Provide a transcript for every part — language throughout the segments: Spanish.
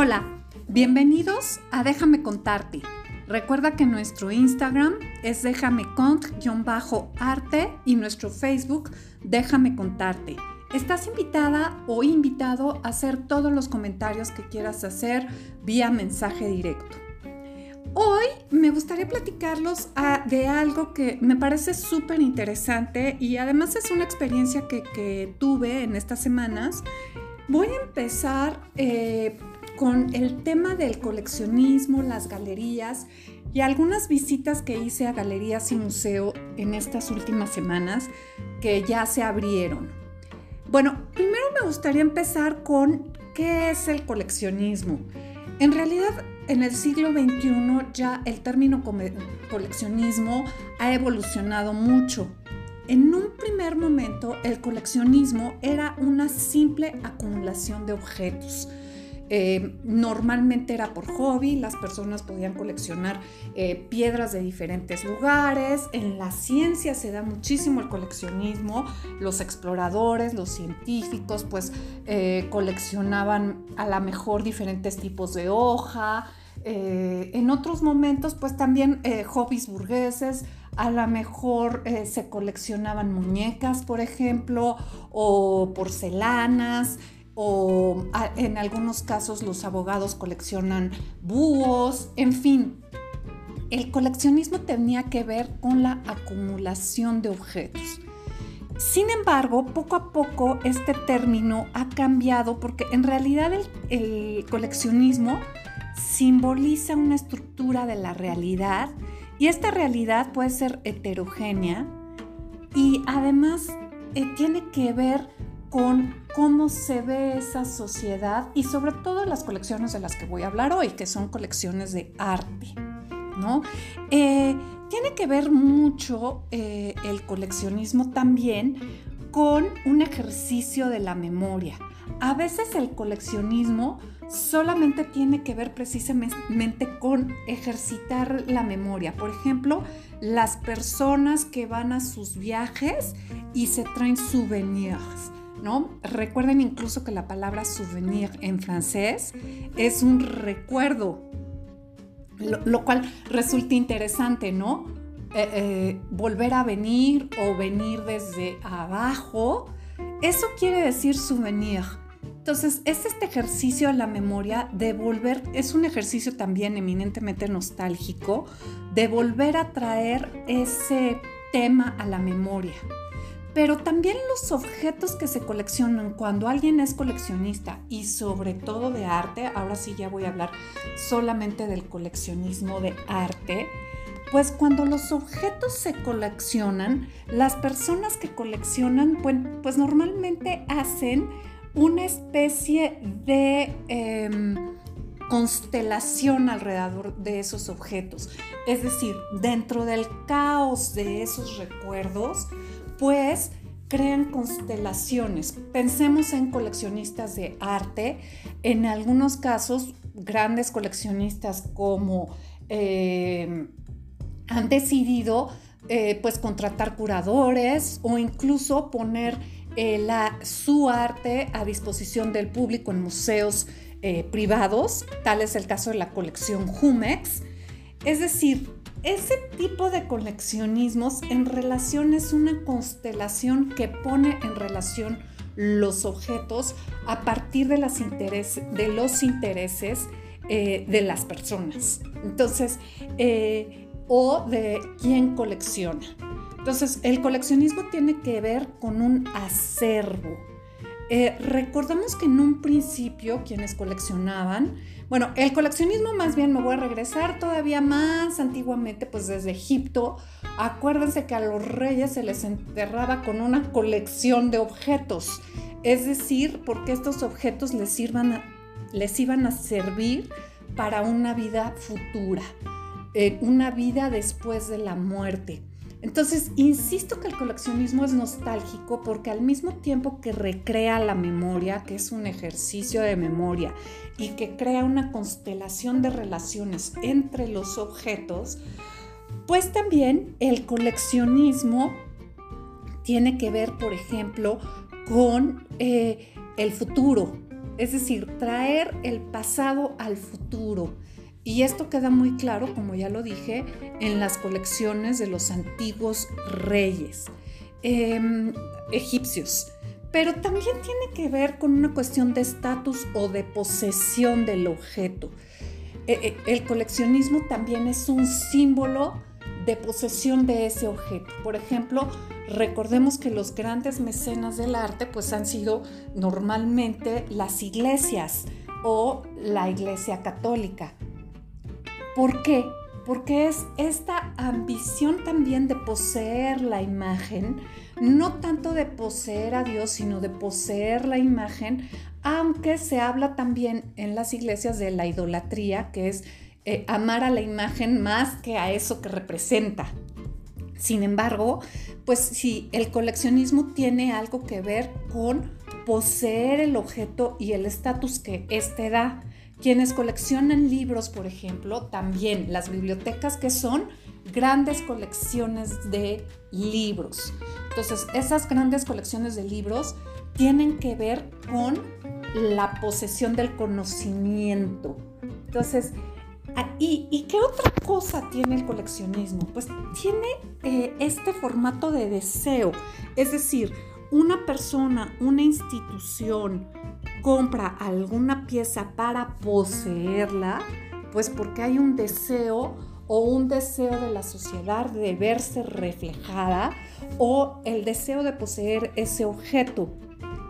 Hola, bienvenidos a Déjame contarte. Recuerda que nuestro Instagram es déjame cont-arte y nuestro Facebook déjame contarte. Estás invitada o invitado a hacer todos los comentarios que quieras hacer vía mensaje directo. Hoy me gustaría platicarlos ah, de algo que me parece súper interesante y además es una experiencia que, tuve en estas semanas. Voy a empezar eh, con el tema del coleccionismo, las galerías y algunas visitas que hice a galerías y museo en estas últimas semanas que ya se abrieron. Bueno, primero me gustaría empezar con qué es el coleccionismo. En realidad, en el siglo XXI ya el término coleccionismo ha evolucionado mucho. En un primer momento, el coleccionismo era una simple acumulación de objetos eh, normalmente era por hobby, las personas podían coleccionar eh, piedras de diferentes lugares. En la ciencia se da muchísimo el coleccionismo. Los exploradores, los científicos, pues eh, coleccionaban a lo mejor diferentes tipos de hoja. en otros momentos, pues también hobbies burgueses, a lo mejor se coleccionaban muñecas, por ejemplo, o porcelanas o en algunos casos los abogados coleccionan búhos, en fin. El coleccionismo tenía que ver con la acumulación de objetos. Sin embargo, poco a poco este término ha cambiado porque en realidad el, coleccionismo simboliza una estructura de la realidad y esta realidad puede ser heterogénea y además eh, tiene que ver con cómo se ve esa sociedad y sobre todo las colecciones de las que voy a hablar hoy, que son colecciones de arte, ¿no? Eh, tiene que ver mucho eh, el coleccionismo también con un ejercicio de la memoria. A veces el coleccionismo solamente tiene que ver precisamente con ejercitar la memoria. Por ejemplo, las personas que van a sus viajes y se traen souvenirs. ¿No? Recuerden incluso que la palabra souvenir en francés es un recuerdo, lo, cual resulta interesante, ¿no? Eh, eh, volver a venir o venir desde abajo, eso quiere decir souvenir. Entonces, es este ejercicio de la memoria de volver, es un ejercicio también eminentemente nostálgico, de volver a traer ese tema a la memoria pero también los objetos que se coleccionan cuando alguien es coleccionista y sobre todo de arte, ahora sí ya voy a hablar solamente del coleccionismo de arte, pues cuando los objetos se coleccionan, las personas que coleccionan, pues, normalmente hacen una especie de em, constelación alrededor de esos objetos. Es decir, dentro del caos de esos recuerdos, pues crean constelaciones. Pensemos en coleccionistas de arte, en algunos casos grandes coleccionistas como eh, han decidido eh, pues contratar curadores o incluso poner eh, su arte a disposición del público en museos privados, tal es el caso de la colección Jumex. Es decir, ese tipo de coleccionismos en relación es una constelación que pone en relación los objetos a partir de, los intereses eh, de las personas. Entonces, eh, o de quién colecciona. Entonces, el coleccionismo tiene que ver con un acervo. Eh, recordamos que en un principio quienes coleccionaban bueno, el coleccionismo más bien me voy a regresar todavía más antiguamente, pues desde Egipto. Acuérdense que a los reyes se les enterraba con una colección de objetos, es decir, porque estos objetos les, les iban a servir para una vida futura, eh, una vida después de la muerte. Entonces, insisto que el coleccionismo es nostálgico porque al mismo tiempo que recrea la memoria, que es un ejercicio de memoria, y que crea una constelación de relaciones entre los objetos, pues también el coleccionismo tiene que ver, por ejemplo, con eh, el futuro. es decir, traer el pasado al futuro. Y esto queda muy claro, como ya lo dije, en las colecciones de los antiguos reyes em, egipcios. Pero también tiene que ver con una cuestión de estatus o de posesión del objeto. E, e, el coleccionismo también es un símbolo de posesión de ese objeto. Por ejemplo, recordemos que los grandes mecenas del arte pues han sido normalmente las iglesias o la iglesia católica. ¿Por qué? Porque es esta ambición también de poseer la imagen, no tanto de poseer a Dios, sino de poseer la imagen, aunque se habla también en las iglesias de la idolatría, que es eh, amar a la imagen más que a eso que representa. Sin embargo, pues si el coleccionismo tiene algo que ver con poseer el objeto y el estatus que éste da. Quienes coleccionan libros, por ejemplo, también las bibliotecas que son grandes colecciones de libros. Entonces, esas grandes colecciones de libros tienen que ver con la posesión del conocimiento. Entonces, Ah, ¿Y, qué otra cosa tiene el coleccionismo? Pues tiene eh, este formato de deseo, es decir, una persona, una institución compra alguna pieza para poseerla, pues porque hay un deseo o un deseo de la sociedad de verse reflejada o el deseo de poseer ese objeto.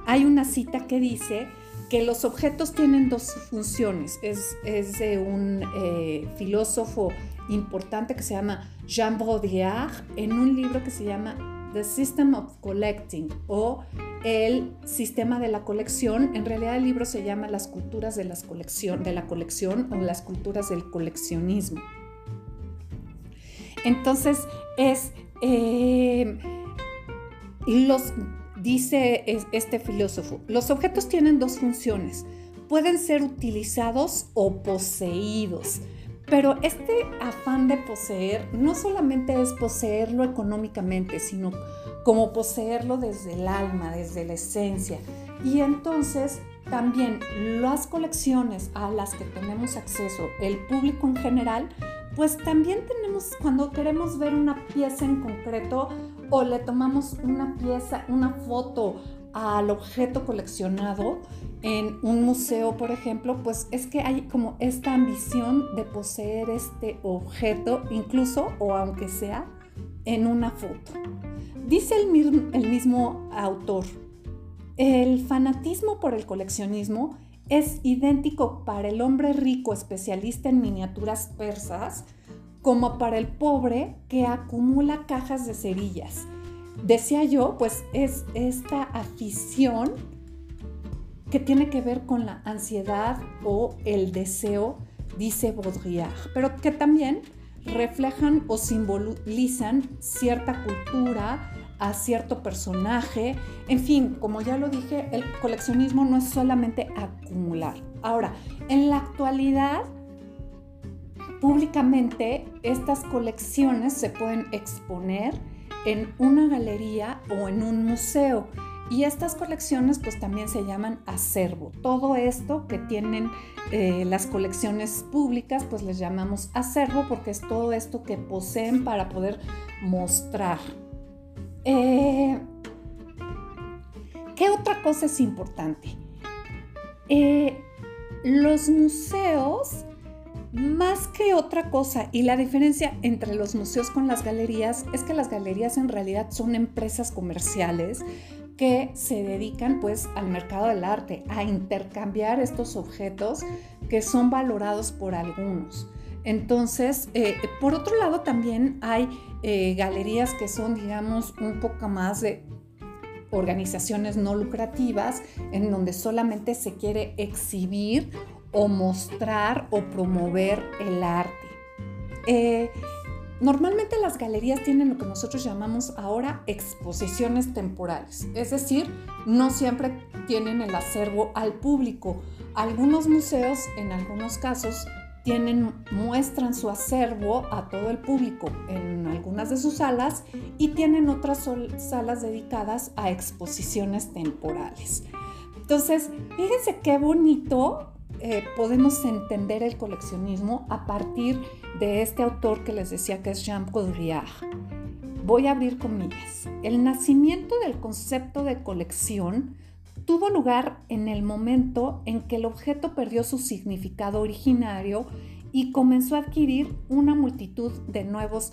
Hay una cita que dice que los objetos tienen dos funciones. Es, de un eh, filósofo importante que se llama Jean Baudrillard en un libro que se llama The System of Collecting o el sistema de la colección. En realidad el libro se llama Las culturas de, las de la colección o las culturas del coleccionismo. Entonces es eh, los Dice este filósofo, los objetos tienen dos funciones. Pueden ser utilizados o poseídos. Pero este afán de poseer no solamente es poseerlo económicamente, sino como poseerlo desde el alma, desde la esencia. Y entonces también las colecciones a las que tenemos acceso, el público en general, pues también tenemos, cuando queremos ver una pieza en concreto, o le tomamos una pieza, una foto al objeto coleccionado en un museo, por ejemplo, pues es que hay como esta ambición de poseer este objeto, incluso o aunque sea en una foto. Dice el, el mismo autor, el fanatismo por el coleccionismo es idéntico para el hombre rico especialista en miniaturas persas como para el pobre que acumula cajas de cerillas. Decía yo, pues es esta afición que tiene que ver con la ansiedad o el deseo, dice Baudrillard, pero que también reflejan o simbolizan cierta cultura, a cierto personaje. En fin, como ya lo dije, el coleccionismo no es solamente acumular. Ahora, en la actualidad, Públicamente estas colecciones se pueden exponer en una galería o en un museo y estas colecciones pues también se llaman acervo. Todo esto que tienen eh, las colecciones públicas pues les llamamos acervo porque es todo esto que poseen para poder mostrar. Eh, ¿Qué otra cosa es importante? Eh, los museos más que otra cosa, y la diferencia entre los museos con las galerías es que las galerías en realidad son empresas comerciales que se dedican pues al mercado del arte, a intercambiar estos objetos que son valorados por algunos. Entonces, eh, por otro lado también hay eh, galerías que son, digamos, un poco más de organizaciones no lucrativas, en donde solamente se quiere exhibir o mostrar o promover el arte. Eh, normalmente las galerías tienen lo que nosotros llamamos ahora exposiciones temporales, es decir, no siempre tienen el acervo al público. Algunos museos, en algunos casos, tienen, muestran su acervo a todo el público en algunas de sus salas y tienen otras salas dedicadas a exposiciones temporales. Entonces, fíjense qué bonito eh, podemos entender el coleccionismo a partir de este autor que les decía que es Jean Baudrillard. Voy a abrir comillas. El nacimiento del concepto de colección tuvo lugar en el momento en que el objeto perdió su significado originario y comenzó a adquirir una multitud de nuevos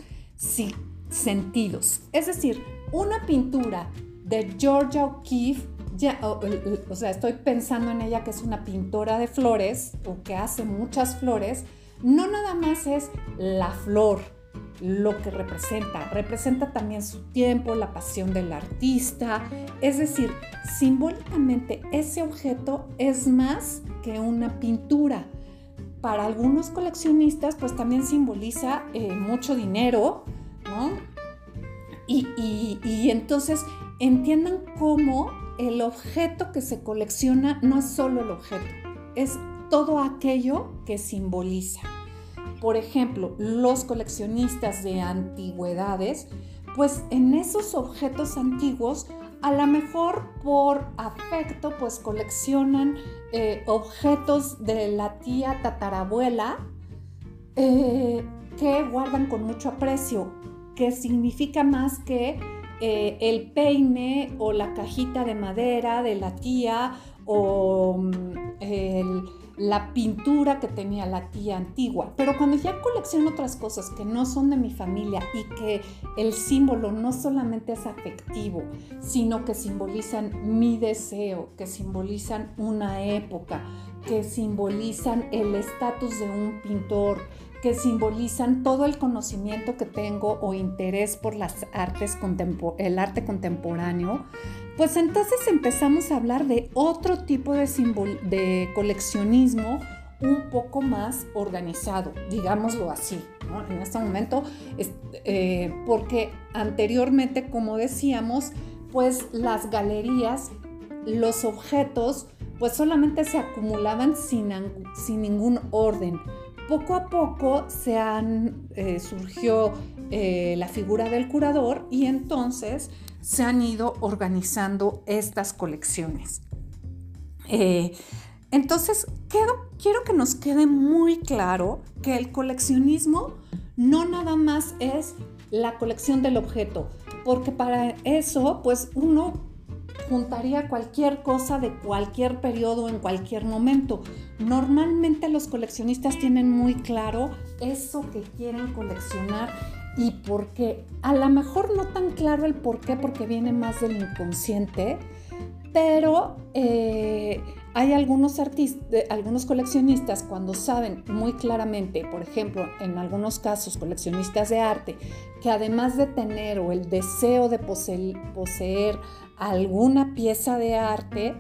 sentidos. Es decir, una pintura de Georgia O'Keeffe o, sea, estoy pensando en ella que es una pintora de flores o que hace muchas flores, no nada más es la flor lo que representa, representa también su tiempo, la pasión del artista, es decir, simbólicamente ese objeto es más que una pintura. Para algunos coleccionistas, pues también simboliza eh, mucho dinero, ¿no? Y, y entonces entiendan cómo el objeto que se colecciona no es solo el objeto, es todo aquello que simboliza. Por ejemplo, los coleccionistas de antigüedades, pues en esos objetos antiguos, a lo mejor por afecto, pues coleccionan eh, objetos de la tía tatarabuela eh, que guardan con mucho aprecio, que significa más que eh, el peine o la cajita de madera de la tía o mm, la pintura que tenía la tía antigua. Pero cuando ya colecciono otras cosas que no son de mi familia y que el símbolo no solamente es afectivo, sino que simbolizan mi deseo, que simbolizan una época, que simbolizan el estatus de un pintor, que simbolizan todo el conocimiento que tengo o interés por las artes el arte contemporáneo, pues entonces empezamos a hablar de otro tipo de, de coleccionismo un poco más organizado, digámoslo así, en este momento, eh, porque anteriormente, como decíamos, pues las galerías, los objetos, pues solamente se acumulaban sin, sin ningún orden poco a poco se han, eh, surgió eh, la figura del curador y entonces se han ido organizando estas colecciones. Eh, entonces, quiero que nos quede muy claro que el coleccionismo no nada más es la colección del objeto, porque para eso, pues uno juntaría cualquier cosa de cualquier periodo en cualquier momento. Normalmente los coleccionistas tienen muy claro eso que quieren coleccionar y por qué. A lo mejor no tan claro el por qué porque viene más del inconsciente, pero eh, hay algunos algunos coleccionistas cuando saben muy claramente, por ejemplo, en algunos casos coleccionistas de arte, que además de tener o el deseo de poseer alguna pieza de arte,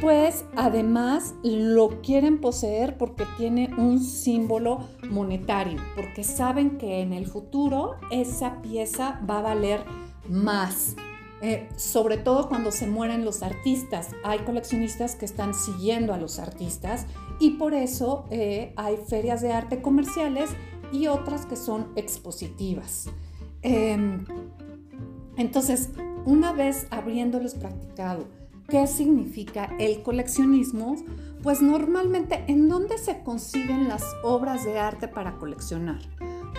pues además lo quieren poseer porque tiene un símbolo monetario, porque saben que en el futuro esa pieza va a valer más. Eh, sobre todo cuando se mueren los artistas. Hay coleccionistas que están siguiendo a los artistas y por eso eh, hay ferias de arte comerciales y otras que son expositivas. Em, entonces, una vez habiéndoles practicado qué significa el coleccionismo, pues normalmente en dónde se consiguen las obras de arte para coleccionar?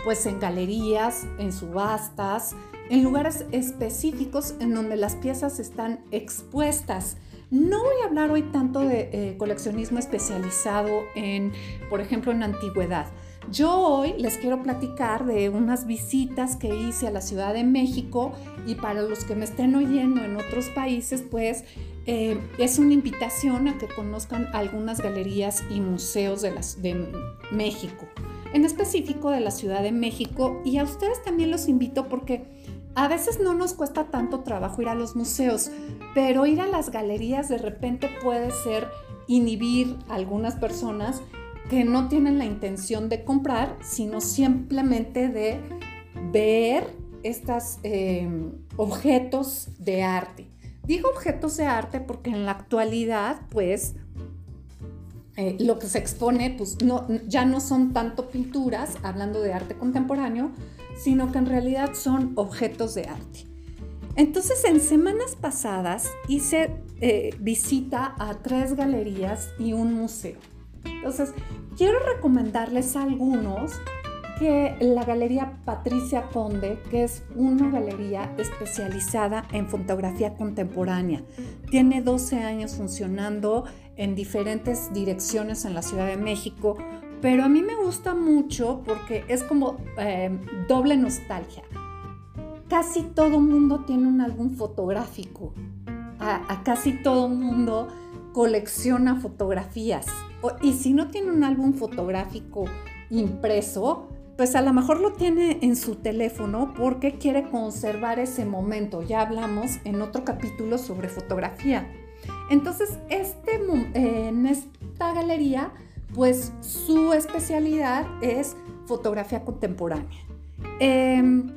Pues en galerías, en subastas, en lugares específicos en donde las piezas están expuestas. No voy a hablar hoy tanto de eh, coleccionismo especializado en, por ejemplo, en antigüedad. Yo hoy les quiero platicar de unas visitas que hice a la Ciudad de México y para los que me estén oyendo en otros países, pues eh, es una invitación a que conozcan algunas galerías y museos de, México, en específico de la Ciudad de México y a ustedes también los invito porque a veces no nos cuesta tanto trabajo ir a los museos, pero ir a las galerías de repente puede ser inhibir a algunas personas que no tienen la intención de comprar, sino simplemente de ver estos eh, objetos de arte. Digo objetos de arte porque en la actualidad, pues, eh, lo que se expone, pues, ya no son tanto pinturas, hablando de arte contemporáneo, sino que en realidad son objetos de arte. Entonces, en semanas pasadas hice eh, visita a tres galerías y un museo. Entonces, quiero recomendarles algunos que la Galería Patricia Conde, que es una galería especializada en fotografía contemporánea. Tiene 12 años funcionando en diferentes direcciones en la Ciudad de México, pero a mí me gusta mucho porque es como eh, doble nostalgia. Casi todo mundo tiene un álbum fotográfico. A, casi todo mundo colecciona fotografías. y si no tiene un álbum fotográfico impreso, pues a lo mejor lo tiene en su teléfono porque quiere conservar ese momento. Ya hablamos en otro capítulo sobre fotografía. Entonces, este, en esta galería, pues su especialidad es fotografía contemporánea. Em,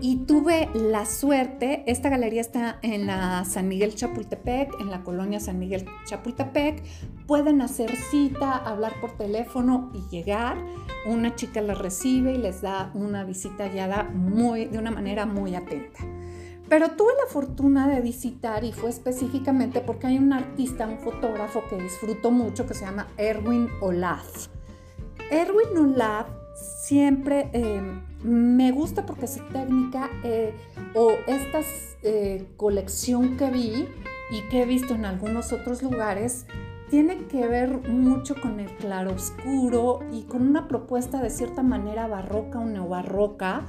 y tuve la suerte, esta galería está en la San Miguel Chapultepec, en la colonia San Miguel Chapultepec, pueden hacer cita, hablar por teléfono y llegar, una chica la recibe y les da una visita guiada muy, de una manera muy atenta. Pero tuve la fortuna de visitar y fue específicamente porque hay un artista, un fotógrafo que disfruto mucho que se llama Erwin Olaf. Erwin Olaf siempre eh, me gusta porque su técnica eh, o esta eh, colección que vi y que he visto en algunos otros lugares tiene que ver mucho con el claroscuro y con una propuesta de cierta manera barroca o neobarroca,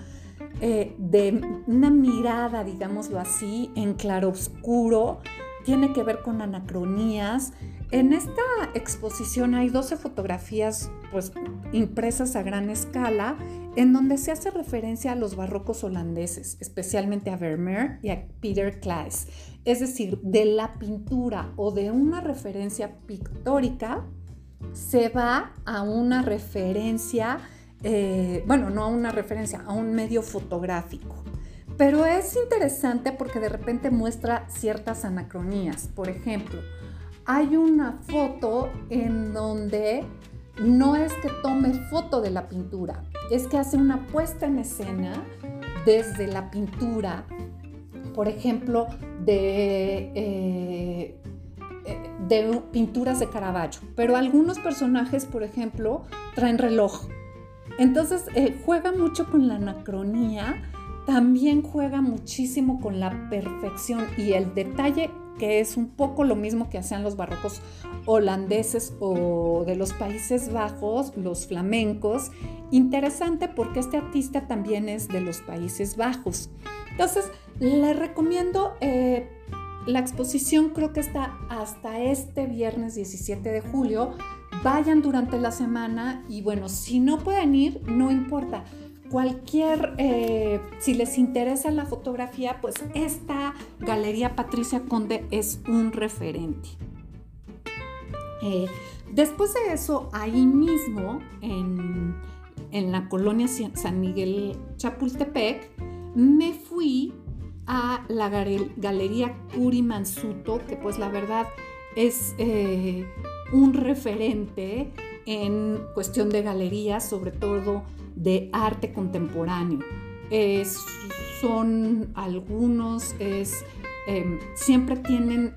de una mirada, digámoslo así, en claroscuro, tiene que ver con anacronías, en esta exposición hay 12 fotografías pues, impresas a gran escala en donde se hace referencia a los barrocos holandeses, especialmente a Vermeer y a Peter Klaes. Es decir, de la pintura o de una referencia pictórica se va a una referencia, eh, bueno, no a una referencia, a un medio fotográfico. Pero es interesante porque de repente muestra ciertas anacronías. Por ejemplo, hay una foto en donde no es que tome foto de la pintura, es que hace una puesta en escena desde la pintura, por ejemplo, de, eh, de pinturas de Caravaggio. Pero algunos personajes, por ejemplo, traen reloj. Entonces eh, juega mucho con la anacronía, también juega muchísimo con la perfección y el detalle que es un poco lo mismo que hacían los barrocos holandeses o de los Países Bajos, los flamencos. Interesante porque este artista también es de los Países Bajos. Entonces, le recomiendo eh, la exposición, creo que está hasta este viernes 17 de julio. Vayan durante la semana y bueno, si no pueden ir, no importa cualquier, eh, si les interesa la fotografía, pues esta Galería Patricia Conde es un referente. Eh, después de eso, ahí mismo, en, la colonia San Miguel Chapultepec, me fui a la Galería Curi Mansuto, que pues la verdad es eh, un referente en cuestión de galerías, sobre todo de arte contemporáneo. son algunos, es, em, siempre tienen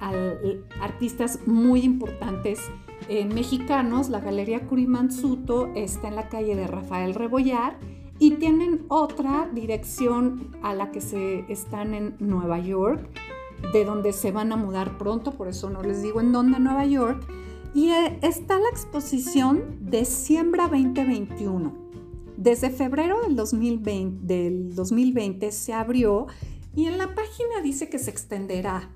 artistas muy importantes eh, mexicanos. La Galería Curimansuto está en la calle de Rafael Rebollar y tienen otra dirección a la que se están en Nueva York, de donde se van a mudar pronto, por eso no les digo en dónde, Nueva York. Y eh, está la exposición de Siembra 2021 desde febrero del 2020, se abrió y en la página dice que se extenderá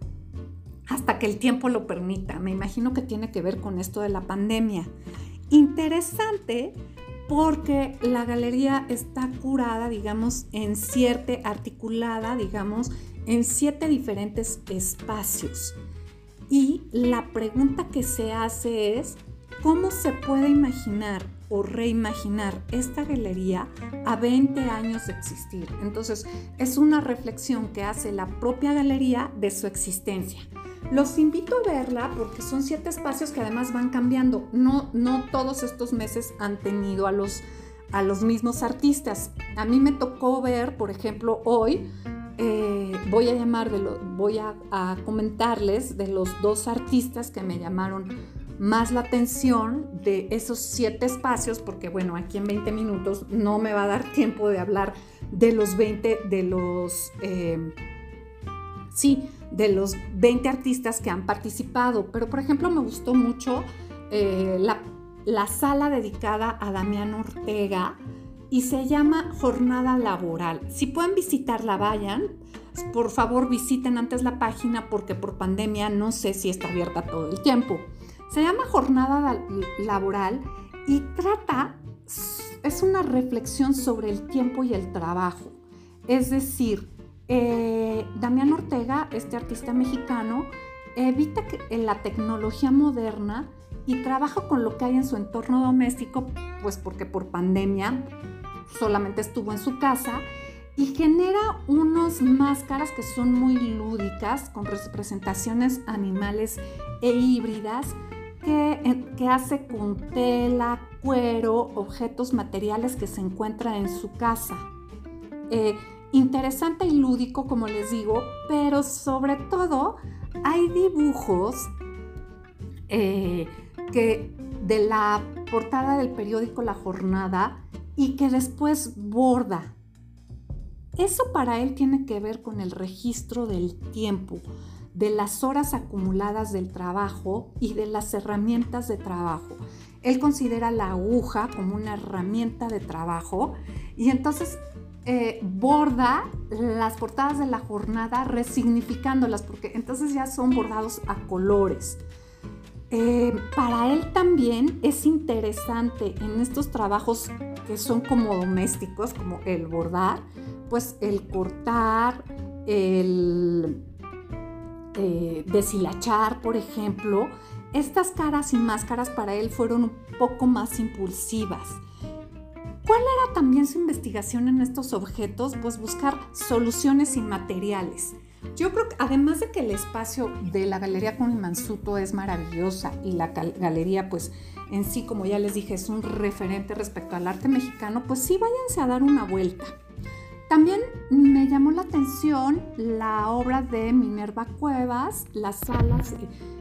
hasta que el tiempo lo permita. Me imagino que tiene que ver con esto de la pandemia. Interesante porque la galería está curada, digamos, en siete, articulada, digamos, en siete diferentes espacios. Y la pregunta que se hace es, ¿cómo se puede imaginar o reimaginar esta galería a 20 años de existir. Entonces, es una reflexión que hace la propia galería de su existencia. Los invito a verla porque son siete espacios que además van cambiando. No, no todos estos meses han tenido a los, a los mismos artistas. A mí me tocó ver, por ejemplo, hoy eh, voy a llamar, de lo, voy a, comentarles de los dos artistas que me llamaron más la atención de esos siete espacios, porque bueno, aquí en 20 minutos no me va a dar tiempo de hablar de los 20, de los, eh, sí, de los 20 artistas que han participado, pero por ejemplo me gustó mucho eh, la, la sala dedicada a Damián Ortega, y se llama Jornada Laboral. Si pueden visitarla, vayan. Por favor, visiten antes la página porque por pandemia no sé si está abierta todo el tiempo. Se llama Jornada Laboral y trata, es una reflexión sobre el tiempo y el trabajo. Es decir, eh, Damián Ortega, este artista mexicano, evita en la tecnología moderna y trabaja con lo que hay en su entorno doméstico, pues porque por pandemia solamente estuvo en su casa y genera unas máscaras que son muy lúdicas con representaciones animales e híbridas que, que, hace con tela, cuero, objetos materiales que se encuentran en su casa. Eh, interesante y lúdico, como les digo, pero sobre todo hay dibujos eh, que de la portada del periódico La Jornada y que después borda. Eso para él tiene que ver con el registro del tiempo, de las horas acumuladas del trabajo y de las herramientas de trabajo. Él considera la aguja como una herramienta de trabajo y entonces eh, borda las portadas de la jornada resignificándolas porque entonces ya son bordados a colores. Eh, para él también es interesante en estos trabajos que son como domésticos, como el bordar, pues el cortar, el eh, deshilachar, por ejemplo. Estas caras y máscaras para él fueron un poco más impulsivas. ¿Cuál era también su investigación en estos objetos? Pues buscar soluciones inmateriales. Yo creo que además de que el espacio de la Galería Mansuto es maravillosa y la galería pues en sí, como ya les dije, es un referente respecto al arte mexicano, pues sí váyanse a dar una vuelta. También me llamó la atención la obra de Minerva Cuevas, las salas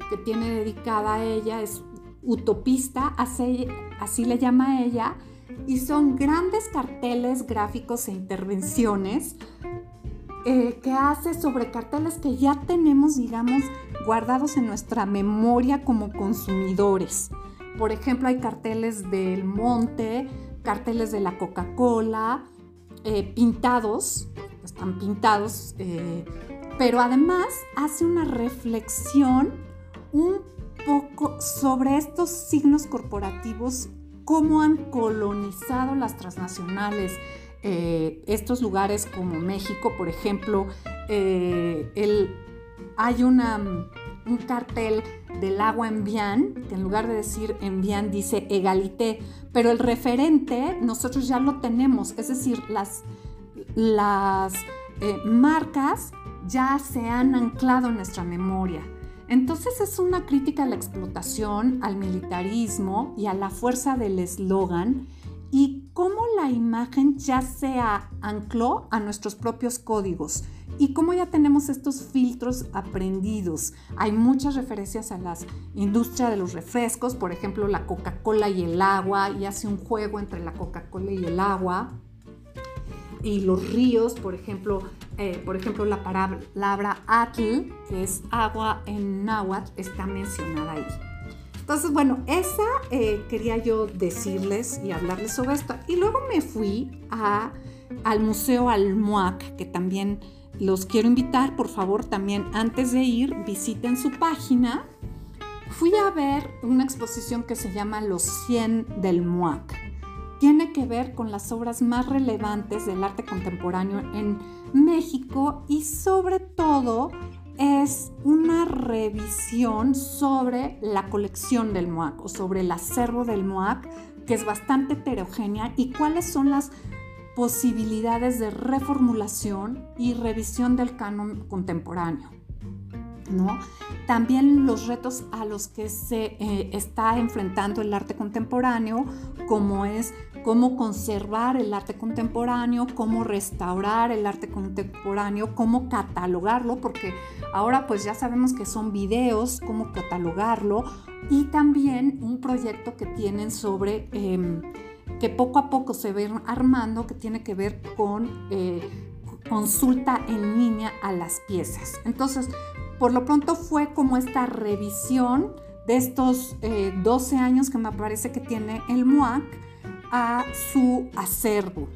que tiene dedicada a ella, es utopista, así, así le llama ella, y son grandes carteles gráficos e intervenciones eh, que hace sobre carteles que ya tenemos, digamos, guardados en nuestra memoria como consumidores. Por ejemplo, hay carteles del Monte, carteles de la Coca-Cola, eh, pintados, están pintados, eh, pero además hace una reflexión un poco sobre estos signos corporativos, cómo han colonizado las transnacionales, eh, estos lugares como México, por ejemplo, eh, hay una, un cartel del agua en Vian, que en lugar de decir en Vian dice egalité, pero el referente nosotros ya lo tenemos, es decir, las, las eh, marcas ya se han anclado en nuestra memoria. Entonces es una crítica a la explotación, al militarismo y a la fuerza del eslogan y cómo la imagen ya se ancló a nuestros propios códigos y cómo ya tenemos estos filtros aprendidos. Hay muchas referencias a la industria de los refrescos, por ejemplo la Coca-Cola y el agua, y hace un juego entre la Coca-Cola y el agua. Y los ríos, por ejemplo, eh, por ejemplo la palabra atl, que es agua en náhuatl, está mencionada ahí. Entonces, bueno, esa eh, quería yo decirles y hablarles sobre esto. Y luego me fui a, al Museo Almoac, que también los quiero invitar, por favor, también antes de ir, visiten su página. Fui a ver una exposición que se llama Los 100 del MUAC. Tiene que ver con las obras más relevantes del arte contemporáneo en México y sobre todo es una revisión sobre la colección del MOAC o sobre el acervo del MOAC, que es bastante heterogénea, y cuáles son las posibilidades de reformulación y revisión del canon contemporáneo. ¿No? También los retos a los que se eh, está enfrentando el arte contemporáneo, como es cómo conservar el arte contemporáneo, cómo restaurar el arte contemporáneo, cómo catalogarlo, porque ahora pues ya sabemos que son videos, cómo catalogarlo, y también un proyecto que tienen sobre, em, que poco a poco se ven armando, que tiene que ver con eh, consulta en línea a las piezas. Entonces, por lo pronto fue como esta revisión de estos 12 eh, años que me parece que tiene el MUAC a su acervo,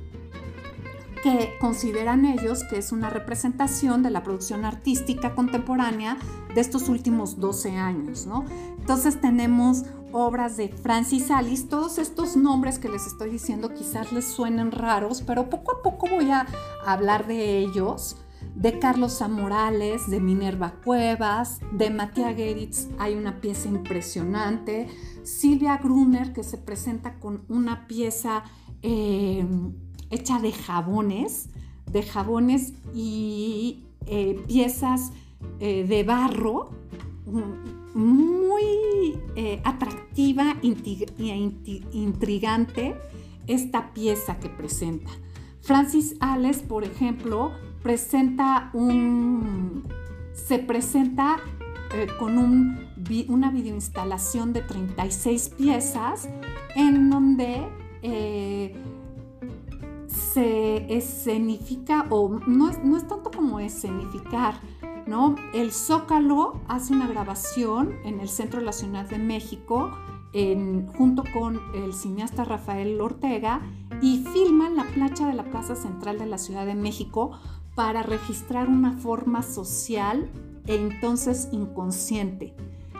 que consideran ellos que es una representación de la producción artística contemporánea de estos últimos 12 años. ¿no? Entonces tenemos obras de Francis Alice, todos estos nombres que les estoy diciendo quizás les suenen raros, pero poco a poco voy a hablar de ellos de Carlos Zamorales, de Minerva Cuevas, de Matías Geritz hay una pieza impresionante, Silvia Gruner que se presenta con una pieza eh, hecha de jabones, de jabones y eh, piezas eh, de barro, muy atractiva e intrigante esta pieza que presenta. Francis Alles, por ejemplo, presenta un, se presenta eh, con un, una videoinstalación de 36 piezas en donde eh, se escenifica, o no es, no es tanto como escenificar, ¿no? El Zócalo hace una grabación en el Centro de la Ciudad de México junto con el cineasta Rafael Ortega y filman la plancha de la Plaza Central de la Ciudad de México para registrar una forma social e entonces inconsciente.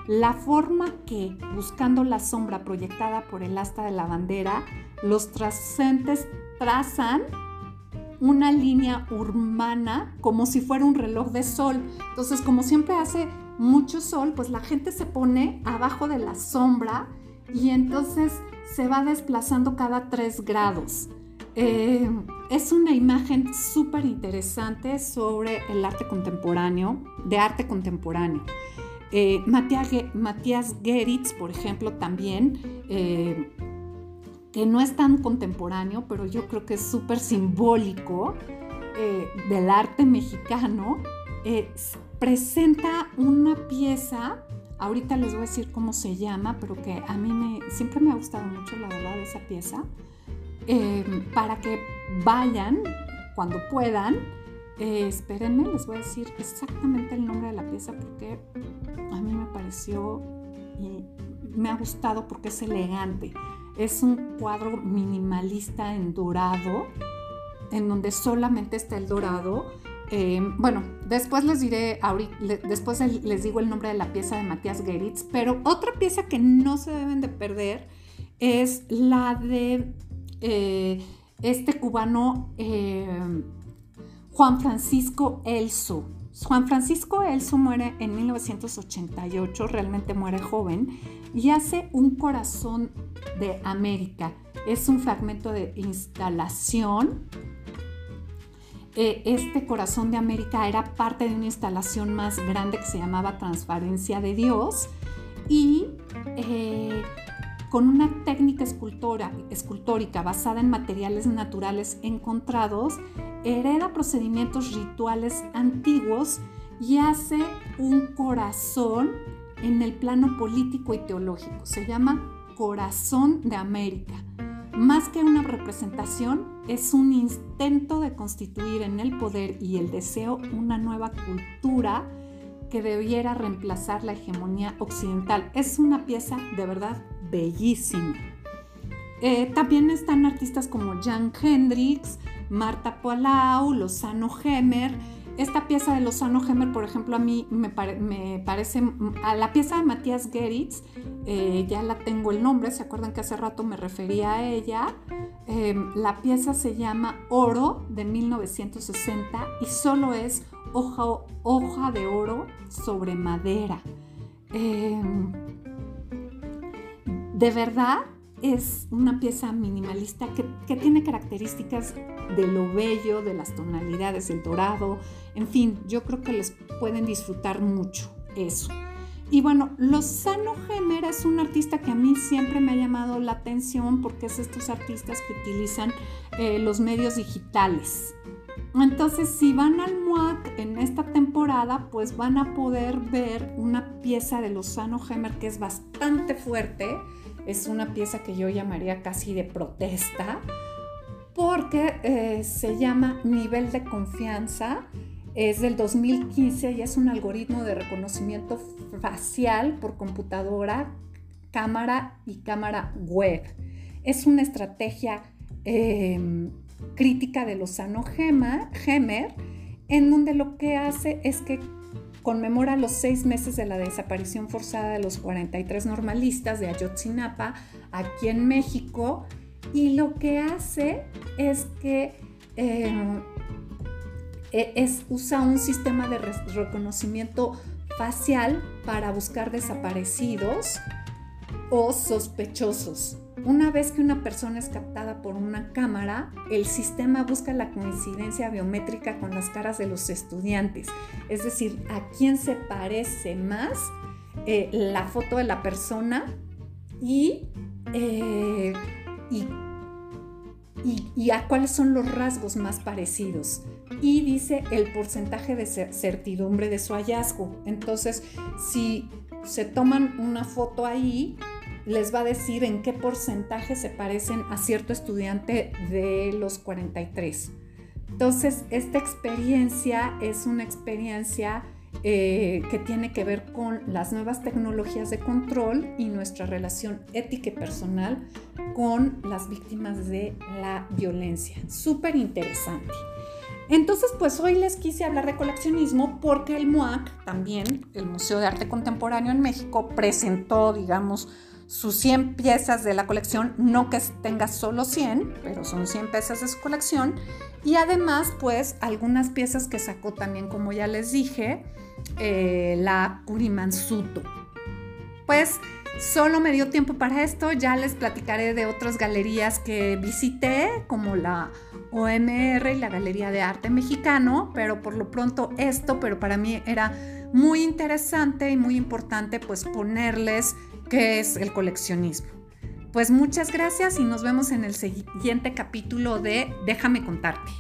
La forma que, buscando la sombra proyectada por el asta de la bandera, los trascendentes trazan una línea urbana como si fuera un reloj de sol. Entonces, como siempre hace mucho sol, pues la gente se pone abajo de la sombra y entonces se va desplazando cada tres grados. Eh, es una imagen súper interesante sobre el arte contemporáneo, de arte contemporáneo. Eh, Matías, Geritz, por ejemplo, también, eh, que no es tan contemporáneo, pero yo creo que es súper simbólico del arte mexicano, presenta una pieza, ahorita les voy a decir cómo se llama, pero que a mí me, siempre me ha gustado mucho, la verdad, esa pieza Em, para que vayan cuando puedan. Eh, espérenme, les voy a decir exactamente el nombre de la pieza porque a mí me pareció y me ha gustado porque es elegante. Es un cuadro minimalista en dorado, en donde solamente está el dorado. Em, bueno, después les diré, después les digo el nombre de la pieza de Matías Geritz, pero otra pieza que no se deben de perder es la de eh, este cubano eh, Juan Francisco Elso. Juan Francisco Elso muere en 1988, realmente muere joven, y hace un corazón de América. Es un fragmento de instalación. Eh, este corazón de América era parte de una instalación más grande que se llamaba Transparencia de Dios y con una técnica escultórica basada en materiales naturales encontrados, hereda procedimientos rituales antiguos y hace un corazón en el plano político y teológico. Se llama Corazón de América. Más que una representación, es un intento de constituir en el poder y el deseo una nueva cultura que debiera reemplazar la hegemonía occidental. Es una pieza de verdad bellísima. Eh, también están artistas como Jan Hendrix, Marta Palau, Lozano Hemer. Esta pieza de Lozano Hemer, por ejemplo, a mí me, parece, a la pieza de Matías Geritz, eh, ya la tengo el nombre, ¿se acuerdan que hace rato me refería a ella? Eh, la pieza se llama Oro de 1960 y solo es hoja, hoja de oro sobre madera. De verdad es una pieza minimalista que, tiene características de lo bello, de las tonalidades, del dorado, en fin, yo creo que les pueden disfrutar mucho eso. y bueno, Lozano Gemer es un artista que a mí siempre me ha llamado la atención porque es estos artistas que utilizan eh, los medios digitales. Entonces, si van al MUAC en esta temporada, pues van a poder ver una pieza de Lozano Gemer que es bastante fuerte. Es una pieza que yo llamaría casi de protesta, porque eh, se llama Nivel de Confianza es del 2015 y es un algoritmo de reconocimiento facial por computadora, cámara y cámara web. Es una estrategia em, crítica de Lozano Gemer, en donde lo que hace es que conmemora los seis meses de la desaparición forzada de los 43 normalistas de Ayotzinapa aquí en México y lo que hace es que em, e, es, usa un sistema de reconocimiento facial para buscar desaparecidos o sospechosos. Una vez que una persona es captada por una cámara, el sistema busca la coincidencia biométrica con las caras de los estudiantes, es decir, a quién se parece más eh, la foto de la persona y, eh, y y, a cuáles son los rasgos más parecidos. Y dice el porcentaje de certidumbre de su hallazgo. Entonces, si se toman una foto ahí, les va a decir en qué porcentaje se parecen a cierto estudiante de los 43. Entonces, esta experiencia es una experiencia eh, que tiene que ver con las nuevas tecnologías de control y nuestra relación ética y personal con las víctimas de la violencia. Súper interesante. Entonces, pues hoy les quise hablar de coleccionismo porque el MUAC, también el Museo de Arte Contemporáneo en México, presentó, digamos, sus 100 piezas de la colección, no que tenga solo 100, pero son 100 piezas de su colección, y además, pues, algunas piezas que sacó también, como ya les dije, eh, la Purimansuto. Pues solo me dio tiempo para esto, ya les platicaré de otras galerías que visité, como la OMR y la Galería de Arte Mexicano, pero por lo pronto esto, pero para mí era muy interesante y muy importante pues ponerles qué es el coleccionismo. Pues muchas gracias y nos vemos en el siguiente capítulo de Déjame contarte.